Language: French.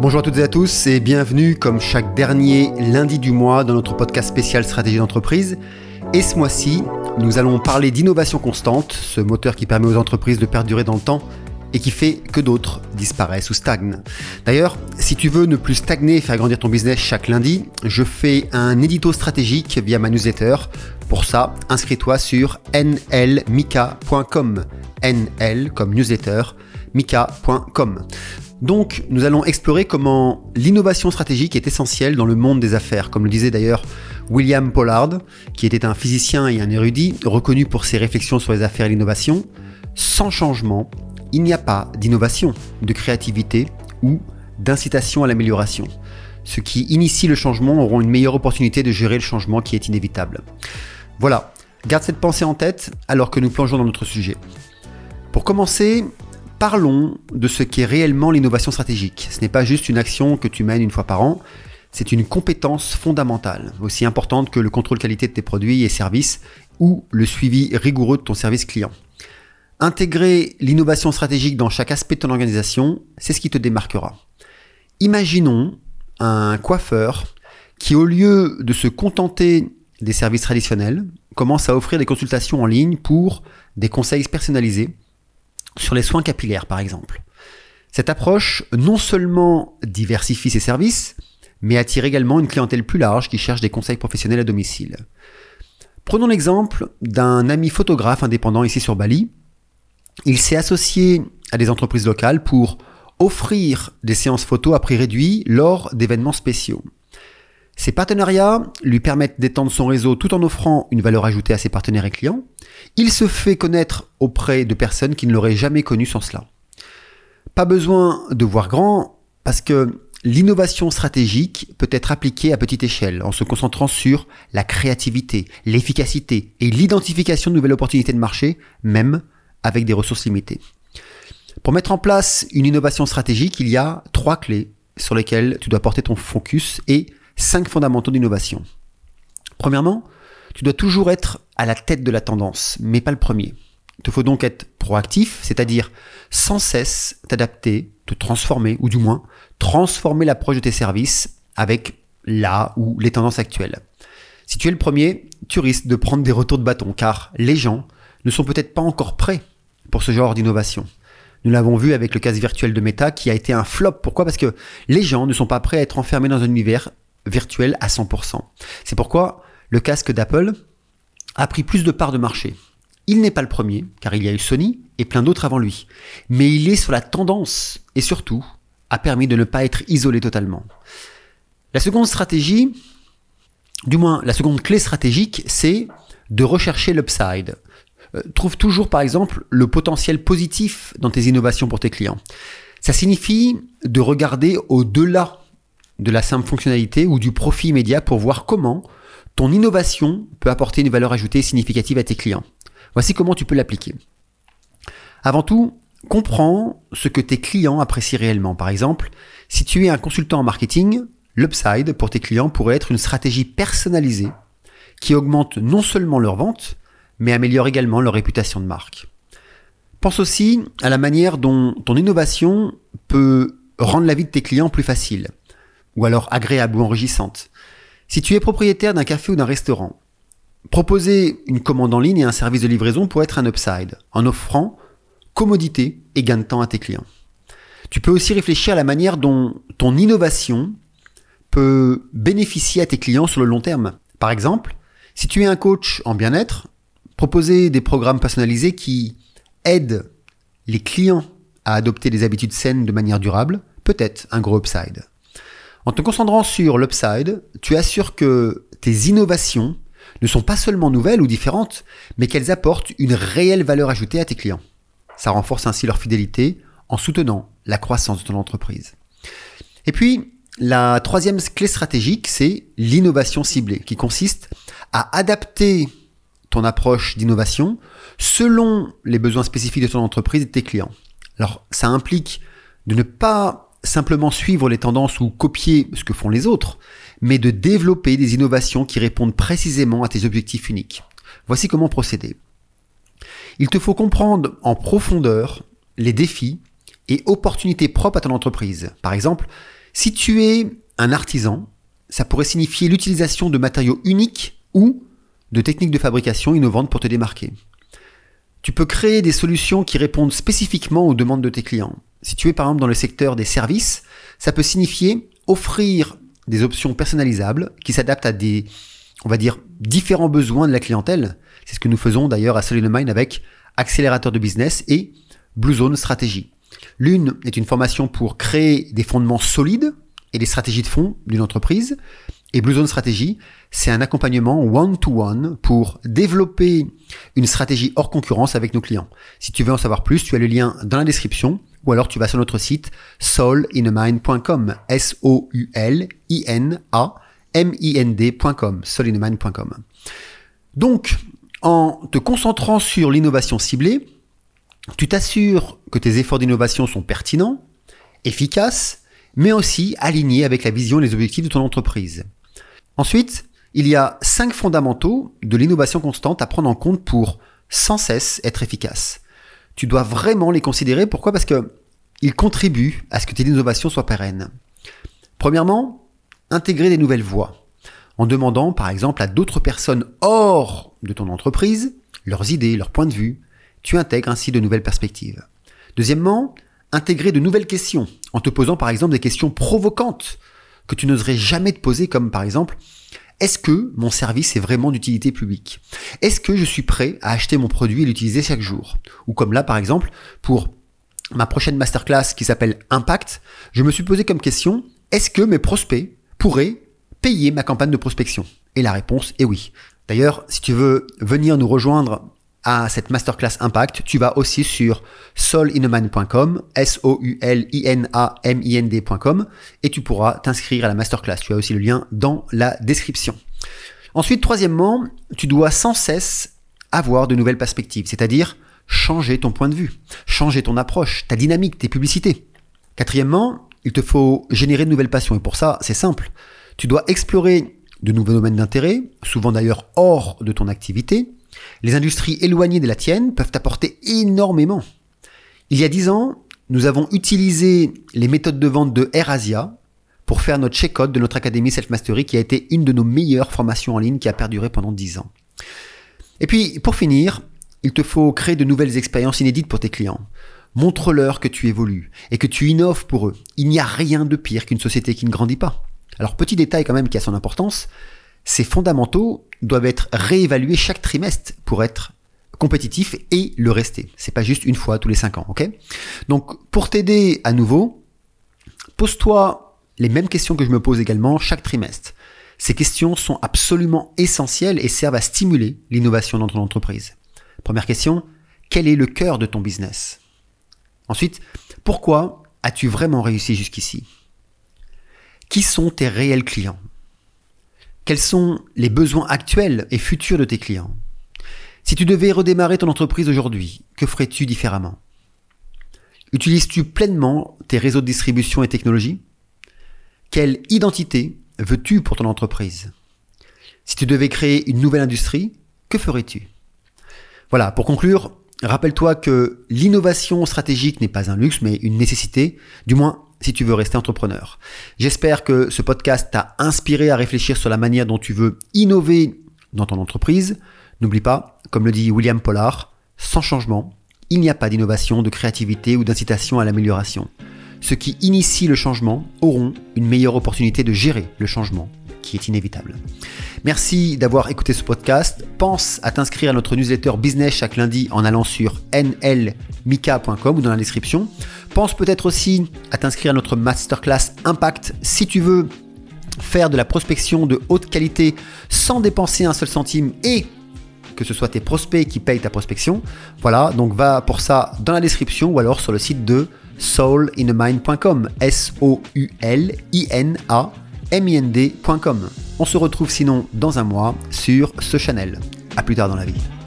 Bonjour à toutes et à tous et bienvenue comme chaque dernier lundi du mois dans notre podcast spécial stratégie d'entreprise. Et ce mois-ci, nous allons parler d'innovation constante, ce moteur qui permet aux entreprises de perdurer dans le temps et qui fait que d'autres disparaissent ou stagnent. D'ailleurs, si tu veux ne plus stagner et faire grandir ton business chaque lundi, je fais un édito stratégique via ma newsletter. Pour ça, inscris-toi sur nlmika.com. NL comme newsletter, mika.com. Donc, nous allons explorer comment l'innovation stratégique est essentielle dans le monde des affaires, comme le disait d'ailleurs William Pollard, qui était un physicien et un érudit reconnu pour ses réflexions sur les affaires et l'innovation. Sans changement, il n'y a pas d'innovation, de créativité ou d'incitation à l'amélioration. Ceux qui initient le changement auront une meilleure opportunité de gérer le changement qui est inévitable. Voilà, garde cette pensée en tête alors que nous plongeons dans notre sujet. Pour commencer, parlons de ce qu'est réellement l'innovation stratégique. Ce n'est pas juste une action que tu mènes une fois par an, c'est une compétence fondamentale, aussi importante que le contrôle qualité de tes produits et services ou le suivi rigoureux de ton service client. Intégrer l'innovation stratégique dans chaque aspect de ton organisation, c'est ce qui te démarquera. Imaginons un coiffeur qui, au lieu de se contenter des services traditionnels, commence à offrir des consultations en ligne pour des conseils personnalisés sur les soins capillaires, par exemple. Cette approche non seulement diversifie ses services, mais attire également une clientèle plus large qui cherche des conseils professionnels à domicile. Prenons l'exemple d'un ami photographe indépendant ici sur Bali il s'est associé à des entreprises locales pour offrir des séances photos à prix réduit lors d'événements spéciaux. Ces partenariats lui permettent d'étendre son réseau tout en offrant une valeur ajoutée à ses partenaires et clients. Il se fait connaître auprès de personnes qui ne l'auraient jamais connu sans cela. Pas besoin de voir grand parce que l'innovation stratégique peut être appliquée à petite échelle en se concentrant sur la créativité, l'efficacité et l'identification de nouvelles opportunités de marché, même avec des ressources limitées. Pour mettre en place une innovation stratégique, il y a trois clés sur lesquelles tu dois porter ton focus et cinq fondamentaux d'innovation. Premièrement, tu dois toujours être à la tête de la tendance, mais pas le premier. Il te faut donc être proactif, c'est-à-dire sans cesse t'adapter, te transformer, ou du moins transformer l'approche de tes services avec la ou les tendances actuelles. Si tu es le premier, tu risques de prendre des retours de bâton, car les gens ne sont peut-être pas encore prêts pour ce genre d'innovation. Nous l'avons vu avec le casque virtuel de Meta qui a été un flop. Pourquoi? Parce que les gens ne sont pas prêts à être enfermés dans un univers virtuel à 100%. C'est pourquoi le casque d'Apple a pris plus de parts de marché. Il n'est pas le premier, car il y a eu Sony et plein d'autres avant lui. Mais il est sur la tendance et surtout a permis de ne pas être isolé totalement. La seconde stratégie, du moins la seconde clé stratégique, c'est de rechercher l'upside. Euh, trouve toujours par exemple le potentiel positif dans tes innovations pour tes clients. Ça signifie de regarder au-delà de la simple fonctionnalité ou du profit immédiat pour voir comment ton innovation peut apporter une valeur ajoutée significative à tes clients. Voici comment tu peux l'appliquer. Avant tout, comprends ce que tes clients apprécient réellement. Par exemple, si tu es un consultant en marketing, l'upside pour tes clients pourrait être une stratégie personnalisée qui augmente non seulement leurs ventes, mais améliore également leur réputation de marque. Pense aussi à la manière dont ton innovation peut rendre la vie de tes clients plus facile, ou alors agréable ou enrichissante. Si tu es propriétaire d'un café ou d'un restaurant, proposer une commande en ligne et un service de livraison pourrait être un upside, en offrant commodité et gain de temps à tes clients. Tu peux aussi réfléchir à la manière dont ton innovation peut bénéficier à tes clients sur le long terme. Par exemple, si tu es un coach en bien-être, Proposer des programmes personnalisés qui aident les clients à adopter des habitudes saines de manière durable peut être un gros upside. En te concentrant sur l'upside, tu assures que tes innovations ne sont pas seulement nouvelles ou différentes, mais qu'elles apportent une réelle valeur ajoutée à tes clients. Ça renforce ainsi leur fidélité en soutenant la croissance de ton entreprise. Et puis, la troisième clé stratégique, c'est l'innovation ciblée, qui consiste à adapter ton approche d'innovation selon les besoins spécifiques de ton entreprise et de tes clients. Alors, ça implique de ne pas simplement suivre les tendances ou copier ce que font les autres, mais de développer des innovations qui répondent précisément à tes objectifs uniques. Voici comment procéder. Il te faut comprendre en profondeur les défis et opportunités propres à ton entreprise. Par exemple, Si tu es un artisan, ça pourrait signifier l'utilisation de matériaux uniques ou de techniques de fabrication innovantes pour te démarquer. Tu peux créer des solutions qui répondent spécifiquement aux demandes de tes clients. Si tu es par exemple dans le secteur des services, ça peut signifier offrir des options personnalisables qui s'adaptent à des, on va dire, différents besoins de la clientèle. C'est ce que nous faisons d'ailleurs à Solid Mind avec Accélérateur de Business et Blue Zone Stratégie. L'une est une formation pour créer des fondements solides et des stratégies de fonds d'une entreprise. Et Blue Zone Stratégie, c'est un accompagnement one-to-one pour développer une stratégie hors concurrence avec nos clients. Si tu veux en savoir plus, tu as le lien dans la description ou alors tu vas sur notre site soulinamind.com, S-O-U-L-I-N-A-M-I-N-D.com, soulinamind.com. Donc, en te concentrant sur l'innovation ciblée, tu t'assures que tes efforts d'innovation sont pertinents, efficaces, mais aussi alignés avec la vision et les objectifs de ton entreprise. Ensuite, il y a cinq fondamentaux de l'innovation constante à prendre en compte pour sans cesse être efficace. Tu dois vraiment les considérer. Pourquoi? Parce que ils contribuent à ce que tes innovations soient pérennes. Premièrement, intégrer des nouvelles voies. En demandant par exemple à d'autres personnes hors de ton entreprise leurs idées, leurs points de vue, tu intègres ainsi de nouvelles perspectives. Deuxièmement, intégrer de nouvelles questions en te posant par exemple des questions provocantes que tu n'oserais jamais te poser, comme par exemple, est-ce que mon service est vraiment d'utilité publique? Est-ce que je suis prêt à acheter mon produit et l'utiliser chaque jour? Ou comme là, par exemple, pour ma prochaine masterclass qui s'appelle Impact, je me suis posé comme question, est-ce que mes prospects pourraient payer ma campagne de prospection? Et la réponse est oui. D'ailleurs, si tu veux venir nous rejoindre à cette masterclass impact, tu vas aussi sur soulinaman.com, S-O-U-L-I-N-A-M-I-N-D.com, et tu pourras t'inscrire à la masterclass. Tu as aussi le lien dans la description. Ensuite, troisièmement, tu dois sans cesse avoir de nouvelles perspectives, c'est-à-dire changer ton point de vue, changer ton approche, ta dynamique, tes publicités. Quatrièmement, il te faut générer de nouvelles passions, et pour ça, c'est simple. Tu dois explorer de nouveaux domaines d'intérêt, souvent d'ailleurs hors de ton activité, les industries éloignées de la tienne peuvent apporter énormément. Il y a dix ans, nous avons utilisé les méthodes de vente de AirAsia pour faire notre check-out de notre académie Self-Mastery qui a été une de nos meilleures formations en ligne qui a perduré pendant dix ans. Et puis, pour finir, il te faut créer de nouvelles expériences inédites pour tes clients. Montre-leur que tu évolues et que tu innoves pour eux. Il n'y a rien de pire qu'une société qui ne grandit pas. Alors, petit détail quand même qui a son importance, ces fondamentaux doivent être réévalués chaque trimestre pour être compétitifs et le rester. C'est pas juste une fois tous les cinq ans, Donc, pour t'aider à nouveau, pose-toi les mêmes questions que je me pose également chaque trimestre. Ces questions sont absolument essentielles et servent à stimuler l'innovation dans ton entreprise. Première question, quel est le cœur de ton business? Ensuite, pourquoi as-tu vraiment réussi jusqu'ici? Qui sont tes réels clients? Quels sont les besoins actuels et futurs de tes clients? Si tu devais redémarrer ton entreprise aujourd'hui, que ferais-tu différemment? Utilises-tu pleinement tes réseaux de distribution et technologie Quelle identité veux-tu pour ton entreprise? Si tu devais créer une nouvelle industrie, que ferais-tu? Voilà, pour conclure, rappelle-toi que l'innovation stratégique n'est pas un luxe mais une nécessité, du moins si tu veux rester entrepreneur. J'espère que ce podcast t'a inspiré à réfléchir sur la manière dont tu veux innover dans ton entreprise. N'oublie pas, comme le dit William Pollard, sans changement, il n'y a pas d'innovation, de créativité ou d'incitation à l'amélioration. Ceux qui initient le changement auront une meilleure opportunité de gérer le changement qui est inévitable. Merci d'avoir écouté ce podcast. Pense à t'inscrire à notre newsletter business chaque lundi en allant sur nlmika.com ou dans la description. Pense peut-être aussi à t'inscrire à notre masterclass Impact si tu veux faire de la prospection de haute qualité sans dépenser un seul centime et que ce soit tes prospects qui payent ta prospection. Voilà, donc va pour ça dans la description ou alors sur le site de soulinamind.com. S-O-U-L-I-N-A mind.com. On se retrouve sinon dans un mois sur ce channel. A plus tard dans la vie.